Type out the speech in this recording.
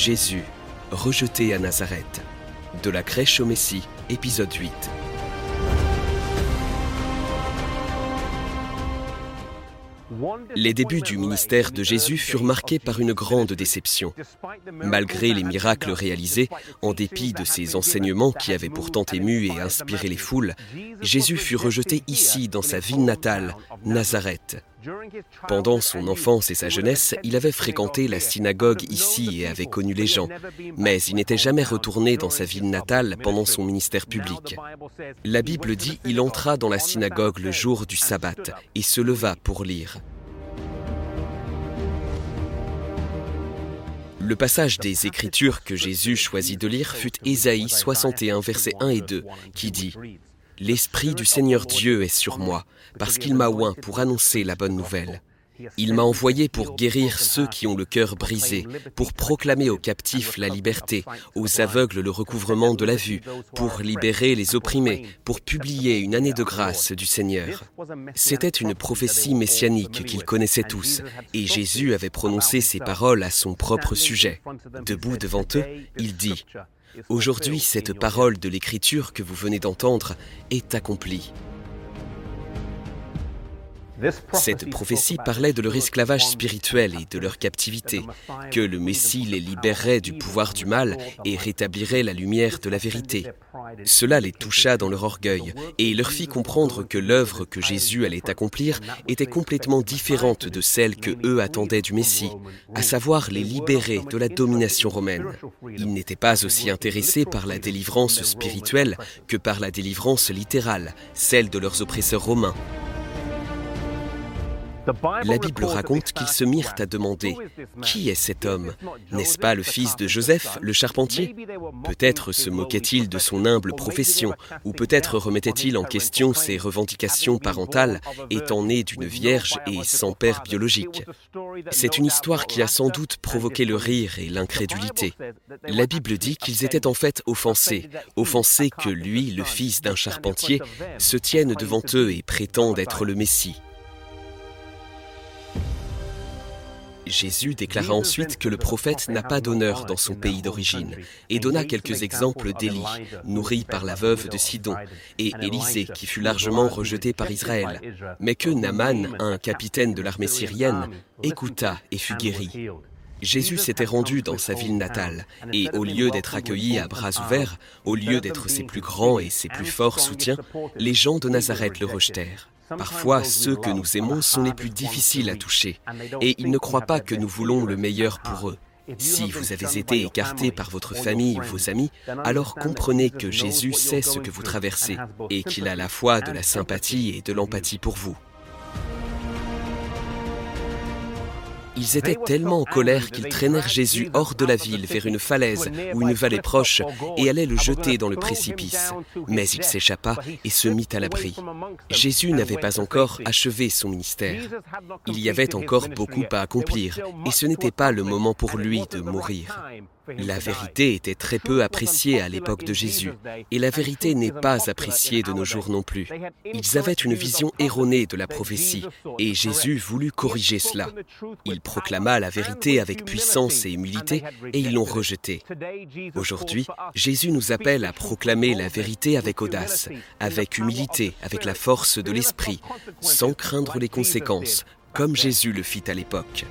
Jésus, rejeté à Nazareth. De la crèche au Messie, épisode 8. Les débuts du ministère de Jésus furent marqués par une grande déception. Malgré les miracles réalisés, en dépit de ses enseignements qui avaient pourtant ému et inspiré les foules, Jésus fut rejeté ici, dans sa ville natale, Nazareth. Pendant son enfance et sa jeunesse, il avait fréquenté la synagogue ici et avait connu les gens, mais il n'était jamais retourné dans sa ville natale pendant son ministère public. La Bible dit il entra dans la synagogue le jour du sabbat et se leva pour lire. Le passage des Écritures que Jésus choisit de lire fut Ésaïe 61, versets 1 et 2, qui dit L'Esprit du Seigneur Dieu est sur moi, parce qu'il m'a oint pour annoncer la bonne nouvelle. Il m'a envoyé pour guérir ceux qui ont le cœur brisé, pour proclamer aux captifs la liberté, aux aveugles le recouvrement de la vue, pour libérer les opprimés, pour publier une année de grâce du Seigneur. C'était une prophétie messianique qu'ils connaissaient tous, et Jésus avait prononcé ces paroles à son propre sujet. Debout devant eux, il dit, Aujourd'hui, cette parole de l'Écriture que vous venez d'entendre est accomplie. Cette prophétie parlait de leur esclavage spirituel et de leur captivité, que le Messie les libérerait du pouvoir du mal et rétablirait la lumière de la vérité. Cela les toucha dans leur orgueil et leur fit comprendre que l'œuvre que Jésus allait accomplir était complètement différente de celle que eux attendaient du Messie, à savoir les libérer de la domination romaine. Ils n'étaient pas aussi intéressés par la délivrance spirituelle que par la délivrance littérale, celle de leurs oppresseurs romains. La Bible raconte qu'ils se mirent à demander Qui est cet homme? N'est-ce pas le fils de Joseph, le charpentier? Peut-être se moquait-il de son humble profession, ou peut-être remettait-il en question ses revendications parentales, étant né d'une vierge et sans père biologique. C'est une histoire qui a sans doute provoqué le rire et l'incrédulité. La Bible dit qu'ils étaient en fait offensés, offensés que lui, le fils d'un charpentier, se tienne devant eux et prétende être le Messie. Jésus déclara ensuite que le prophète n'a pas d'honneur dans son pays d'origine et donna quelques exemples d'Élie, nourri par la veuve de Sidon, et Élisée, qui fut largement rejeté par Israël, mais que Naaman, un capitaine de l'armée syrienne, écouta et fut guéri. Jésus s'était rendu dans sa ville natale, et au lieu d'être accueilli à bras ouverts, au lieu d'être ses plus grands et ses plus forts soutiens, les gens de Nazareth le rejetèrent. Parfois, ceux que nous aimons sont les plus difficiles à toucher, et ils ne croient pas que nous voulons le meilleur pour eux. Si vous avez été écarté par votre famille ou vos amis, alors comprenez que Jésus sait ce que vous traversez et qu'il a la fois de la sympathie et de l'empathie pour vous. Ils étaient tellement en colère qu'ils traînèrent Jésus hors de la ville vers une falaise ou une vallée proche et allaient le jeter dans le précipice. Mais il s'échappa et se mit à l'abri. Jésus n'avait pas encore achevé son ministère. Il y avait encore beaucoup à accomplir et ce n'était pas le moment pour lui de mourir. La vérité était très peu appréciée à l'époque de Jésus, et la vérité n'est pas appréciée de nos jours non plus. Ils avaient une vision erronée de la prophétie, et Jésus voulut corriger cela. Il proclama la vérité avec puissance et humilité, et ils l'ont rejetée. Aujourd'hui, Jésus nous appelle à proclamer la vérité avec audace, avec humilité, avec la force de l'esprit, sans craindre les conséquences, comme Jésus le fit à l'époque.